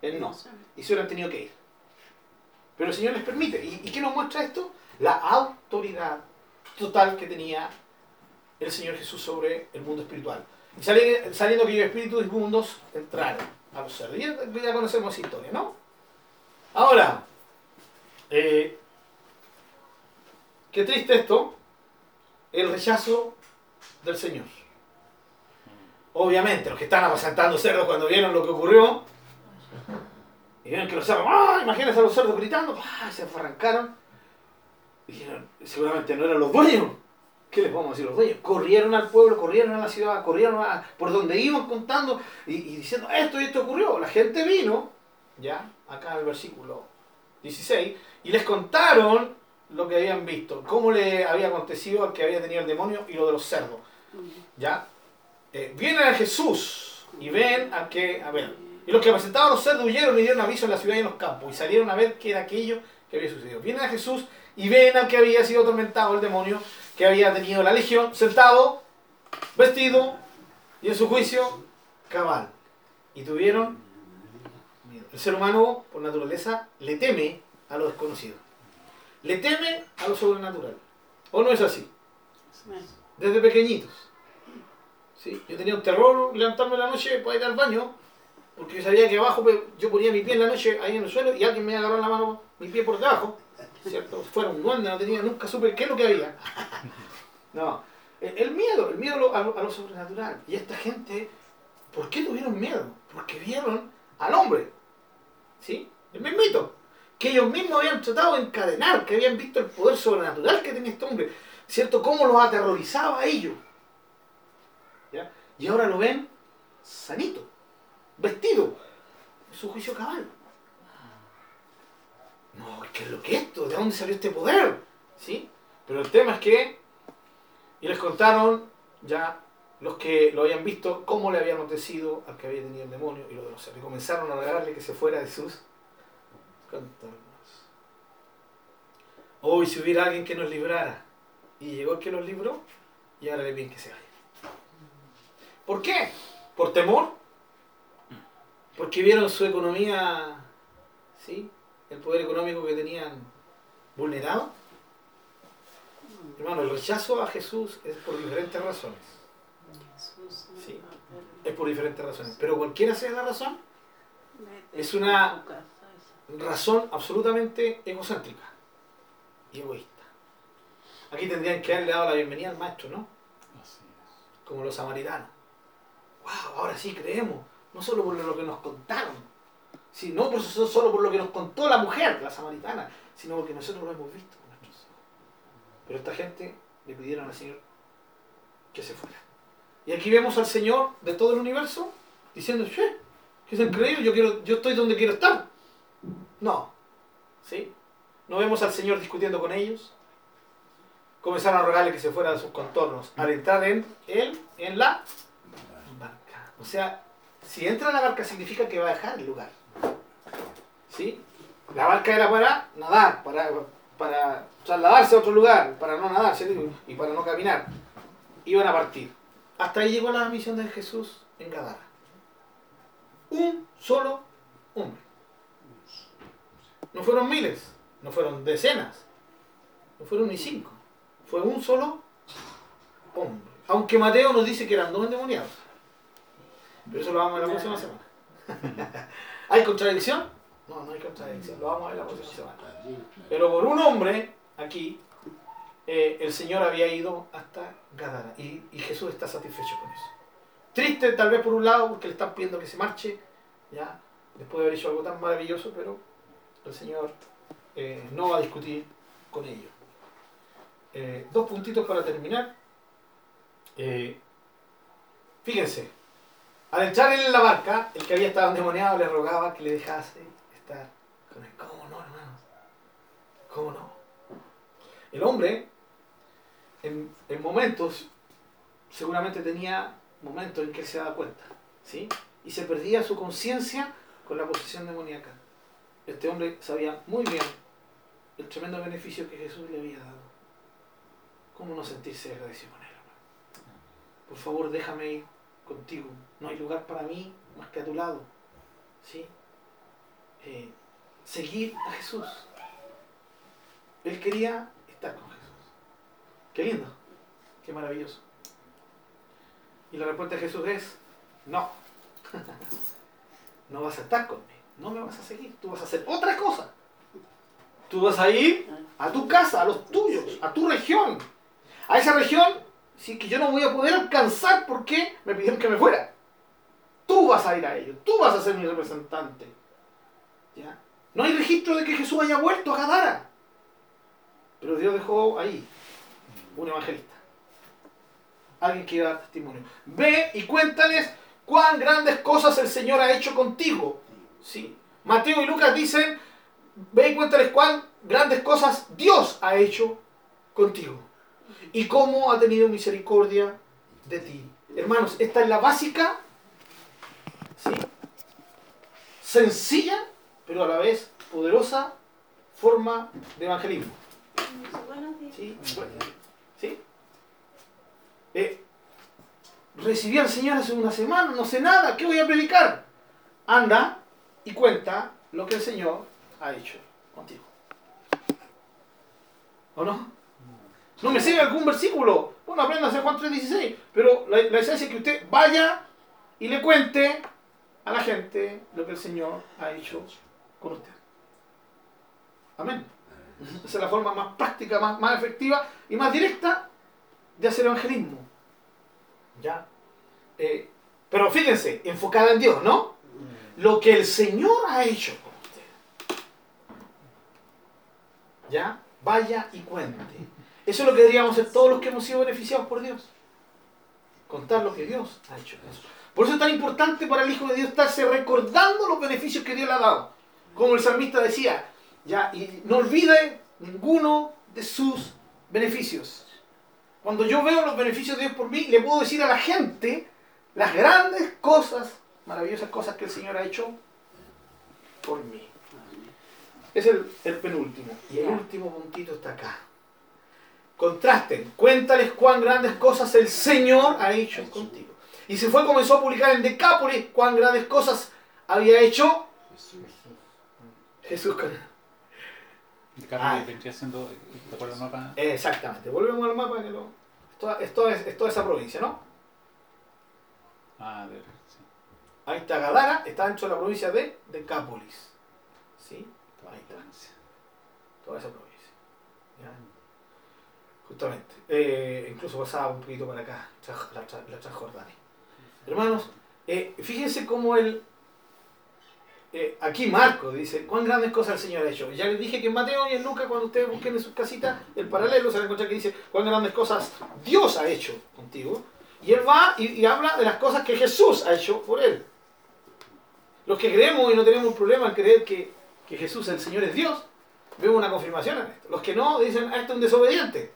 él no. Y se hubieran tenido que ir. Pero el Señor les permite. ¿Y, qué nos muestra esto? La autoridad total que tenía el Señor Jesús sobre el mundo espiritual. Y sali- saliendo aquellos espíritus inmundos entraron a los cerdos. Ya, ya conocemos esa historia, ¿no? Ahora, eh, qué triste esto, el rechazo del Señor. Obviamente, los que están apacentando cerdos cuando vieron lo que ocurrió, y vieron que los cerdos, ¡ah! Imagínense a los cerdos gritando, ¡ah! Se arrancaron. Dijeron, seguramente no eran los dueños. ¿Qué les podemos decir los dueños? Corrieron al pueblo, corrieron a la ciudad, corrieron a, por donde iban contando y, y diciendo, esto y esto ocurrió. La gente vino, ya, acá en el versículo 16, y les contaron lo que habían visto, cómo le había acontecido al que había tenido el demonio y lo de los cerdos. ¿Ya? Eh, vienen a Jesús y ven a que, a ver, y los que presentaban los cerdos huyeron y dieron aviso en la ciudad y en los campos y salieron a ver qué era aquello que había sucedido. Vienen a Jesús y ven al que había sido atormentado el demonio, que había tenido la legión, sentado, vestido y en su juicio cabal. Y tuvieron miedo. El ser humano, por naturaleza, le teme a lo desconocido. Le teme a lo sobrenatural. ¿O no es así? Desde pequeñitos. ¿Sí? Yo tenía un terror levantarme en la noche para ir al baño, porque yo sabía que abajo yo ponía mi pie en la noche ahí en el suelo y alguien me agarró la mano mi pie por debajo. ¿Cierto? Fuera un duende, no tenía, nunca supe qué es lo que había. No. El, miedo, el miedo a lo- a lo sobrenatural. Y esta gente, ¿por qué tuvieron miedo? Porque vieron al hombre. ¿Sí? El mismito. Que ellos mismos habían tratado de encadenar, que habían visto el poder sobrenatural que tenía este hombre. ¿Cierto? Cómo los aterrorizaba a ellos. Y ahora lo ven sanito, vestido, su juicio cabal. No, ¿qué es lo que es esto? ¿De dónde salió este poder? ¿Sí? Pero el tema es que, y les contaron ya los que lo habían visto, cómo le había acontecido al que había tenido el demonio y lo de los cerdos. Y comenzaron a regalarle que se fuera de sus contornos. Hoy si hubiera alguien que nos librara. Y llegó el que nos libró y ahora le piden que se vaya. ¿Por qué? ¿Por temor? Porque vieron su economía, ¿sí? El poder económico que tenían vulnerado. Hermano, el rechazo a Jesús es por diferentes razones. Sí. Es por diferentes razones. Pero cualquiera sea la razón, Es una- razón absolutamente egocéntrica y egoísta. Aquí tendrían que haberle dado la bienvenida al maestro, ¿no? Como los samaritanos. ¡Wow! Ahora sí creemos. No solo por lo que nos contaron. Sí, no por eso, solo por lo que nos contó la mujer, la samaritana, sino porque nosotros lo hemos visto con nuestros ojos. Pero esta gente le pidieron al Señor que se fuera. Y aquí vemos al Señor de todo el universo diciendo, che, que han creído, yo, quiero, yo estoy donde quiero estar. No. ¿Sí? No vemos al Señor discutiendo con ellos. Comenzaron a rogarle que se fuera de sus contornos. Al entrar en él, en la. O sea, si entra en la barca significa que va a dejar el lugar. ¿Sí? La barca era para nadar, para, para trasladarse a otro lugar, para no nadar y para no caminar. Iban a partir. Hasta ahí llegó la misión de Jesús en Gadara. Un solo hombre. No fueron miles, no fueron decenas, no fueron ni cinco. Fue un solo hombre. Aunque Mateo nos dice que eran dos endemoniados. Pero eso lo vamos a ver la próxima semana. ¿Hay contradicción? No, no hay contradicción. Lo vamos a ver la próxima semana. Pero por un hombre, aquí, eh, el Señor había ido hasta Gadara. Y, y Jesús está satisfecho con eso. Triste tal vez por un lado, porque le están pidiendo que se marche, ya, después de haber hecho algo tan maravilloso, pero el Señor eh, no va a discutir con ellos. Eh, dos puntitos para terminar. Eh, fíjense, al entrar en la barca, el que había estado endemoniado le rogaba que le dejase estar con él. ¿Cómo no, hermanos? ¿Cómo no? El hombre, en, en momentos, seguramente tenía momentos en que él se daba cuenta, ¿sí? Y se perdía su conciencia con la posesión demoníaca. Este hombre sabía muy bien el tremendo beneficio que Jesús le había dado. ¿Cómo no sentirse agradecido con él? Por favor, déjame ir contigo. No hay lugar para mí más que a tu lado. ¿Sí? Eh, seguir a Jesús. Él quería estar con Jesús. Qué lindo. Qué maravilloso. Y la respuesta de Jesús es, no. no vas a estar conmigo. No me vas a seguir. Tú vas a hacer otra cosa. Tú vas a ir a tu casa, a los tuyos, a tu región. A esa región, sí que yo no voy a poder alcanzar porque me pidieron que me fuera. Tú vas a ir a ellos, tú vas a ser mi representante. ¿Ya? No hay registro de que Jesús haya vuelto a Gadara. Pero Dios dejó ahí un evangelista. Alguien que iba a dar testimonio. Ve y cuéntales cuán grandes cosas el Señor ha hecho contigo. Sí. Mateo y Lucas dicen, ve y cuéntales cuán grandes cosas Dios ha hecho contigo. Y cómo ha tenido misericordia de ti. Hermanos, esta es la básica, ¿sí? sencilla, pero a la vez poderosa forma de evangelismo. ¿Sí? ¿Sí? Eh, recibí al Señor hace una semana, no sé nada, ¿qué voy a predicar? Anda y cuenta lo que el Señor ha hecho contigo. ¿O no? No me sigue algún versículo. Bueno, aprenda a hacer Juan 3.16. Pero la, la esencia es que usted vaya y le cuente a la gente lo que el Señor ha hecho con usted. Amén. Esa es la forma más práctica, más, más efectiva y más directa de hacer evangelismo. ¿Ya? Eh, pero fíjense, enfocada en Dios, ¿no? Lo que el Señor ha hecho con usted. ¿Ya? Vaya y cuente. Eso es lo que deberíamos hacer todos los que hemos sido beneficiados por Dios. Contar lo que Dios ha hecho. Por eso es tan importante para el Hijo de Dios estarse recordando los beneficios que Dios le ha dado. Como el salmista decía, ya, y no olvide ninguno de sus beneficios. Cuando yo veo los beneficios de Dios por mí, le puedo decir a la gente las grandes cosas, maravillosas cosas que el Señor ha hecho por mí. Es el, el penúltimo. Y el último puntito está acá. Contrasten. Cuéntales cuán grandes cosas el Señor ha hecho contigo. Y se fue, comenzó a publicar en Decápolis cuán grandes cosas había hecho Jesús con El carne Ah. al mapa, Exactamente. Volvemos al mapa que lo. Esto, esto es, es toda esa provincia, ¿no? ah, de, sí, Ahí está Gadara, está dentro de la provincia de Decápolis. ¿Sí? Ahí está. Toda esa provincia. Justamente. Eh, incluso pasaba un poquito para acá, la, Tra- la Transjordania. Hermanos, eh, fíjense cómo el. eh, aquí Marco dice, cuán grandes cosas el Señor ha hecho. Ya les dije que en Mateo y en Lucas, cuando ustedes busquen en sus casitas el paralelo, se van a encontrar que dice, cuán grandes cosas Dios ha hecho contigo. Y él va y, habla de las cosas que Jesús ha hecho por él. Los que creemos y no tenemos problema en creer que, que Jesús, el Señor, es Dios, vemos una confirmación en esto. Los que no dicen, ah, este es un desobediente.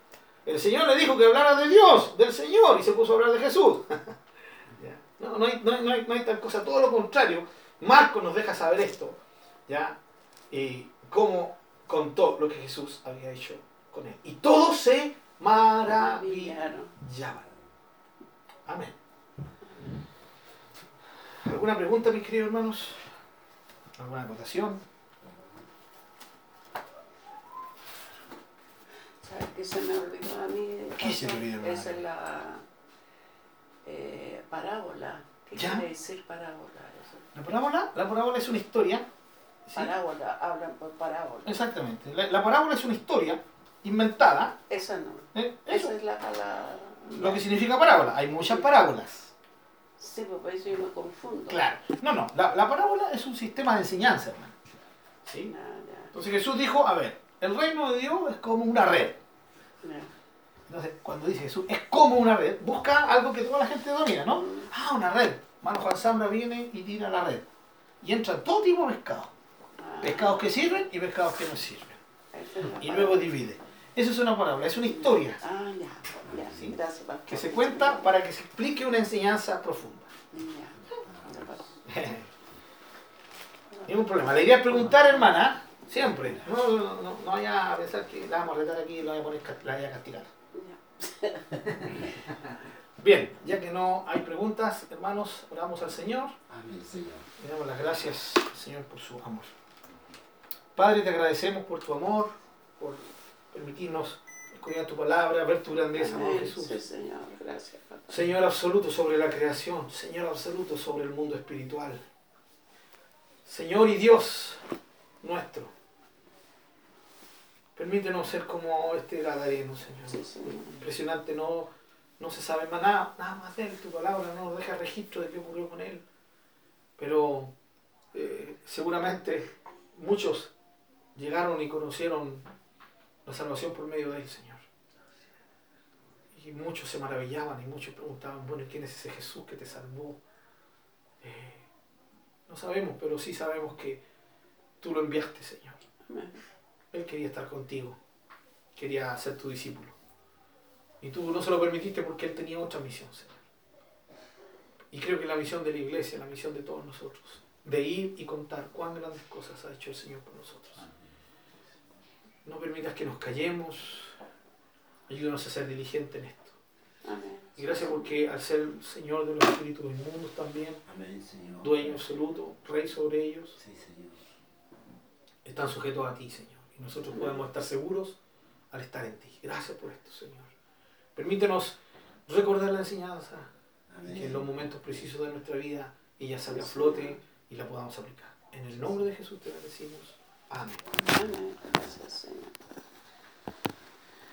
El Señor le dijo que hablara de Dios, del Señor, y se puso a hablar de Jesús. No, no, hay, no, hay, no, hay, tal cosa, todo lo contrario. Marcos nos deja saber esto, ¿ya? Y cómo contó lo que Jesús había hecho con él. Y todos se. Maravillaron. Amén. ¿Alguna pregunta, mis queridos hermanos? ¿Alguna acotación? ¿Sabes qué se me olvidó a mí? ¿Qué se te olvidó, Esa es la eh, parábola. ¿Qué ¿Ya? quiere decir parábola? Eso? La parábola, la parábola es una historia. ¿sí? Parábola, hablan por parábola. Exactamente. La, la parábola es una historia inventada. Esa no. ¿eh? Esa es la palabra. lo que significa parábola. Hay muchas parábolas. Sí, pues por eso yo me confundo. Claro. No, no. La, la parábola es un sistema de enseñanza, hermano. ¿Sí? Ya, Entonces Jesús dijo, a ver, el reino de Dios es como una red. Entonces, cuando dice Jesús, es como una red, busca algo que toda la gente domina, ¿no? Ah, una red. Mano Juan Zambra viene y tira la red. Y entra todo tipo de pescado. Ah, Pescados que sirven y pescados que no sirven. Y luego divide. Eso es una parábola, es una historia Ah. Sí. Que se cuenta para que se explique una enseñanza profunda. Ningún problema. La idea es preguntar, hermana, siempre. No, no, no, no vaya a pensar que la vamos a retar aquí y la vaya a, poner, la vaya a castigar. Bien, ya que no hay preguntas, hermanos, oramos al Señor. Amén, Señor. Le damos las gracias, Señor, por su amor. Padre, te agradecemos por tu amor, por permitirnos escuchar tu palabra, ver tu grandeza, amor Amén. Jesús. Sí, Señor. Gracias, papá. Señor absoluto sobre la creación, Señor absoluto sobre el mundo espiritual. Señor y Dios nuestro. Permítenos ser como este Gadareno, Señor. Sí, Señor. Impresionante, no, no se sabe más nada, nada más de él, tu palabra no nos deja registro de qué ocurrió con él. Pero eh, seguramente muchos llegaron y conocieron la salvación por medio de él, Señor. Y muchos se maravillaban y muchos preguntaban, bueno, ¿y ¿quién es ese Jesús que te salvó? Eh, no sabemos, pero sí sabemos que tú lo enviaste, Señor. Amén. Él quería estar contigo, quería ser tu discípulo. Y tú no se lo permitiste porque Él tenía otra misión, Señor. Y creo que la misión de la iglesia, la misión de todos nosotros, de ir y contar cuán grandes cosas ha hecho el Señor por nosotros. No permitas que nos callemos, ayúdanos a ser diligentes en esto. Amén. Y gracias porque al ser Señor de los espíritus inmundos también, Amén, Señor. dueño absoluto, rey sobre ellos, Sí, Señor. están sujetos a ti, Señor. Y nosotros podemos estar seguros al estar en ti. Gracias por esto, Señor. Permítenos recordar la enseñanza y que en los momentos precisos de nuestra vida ella salga a flote y la podamos aplicar. En el nombre de Jesús te bendecimos. Amén. Amén. Gracias.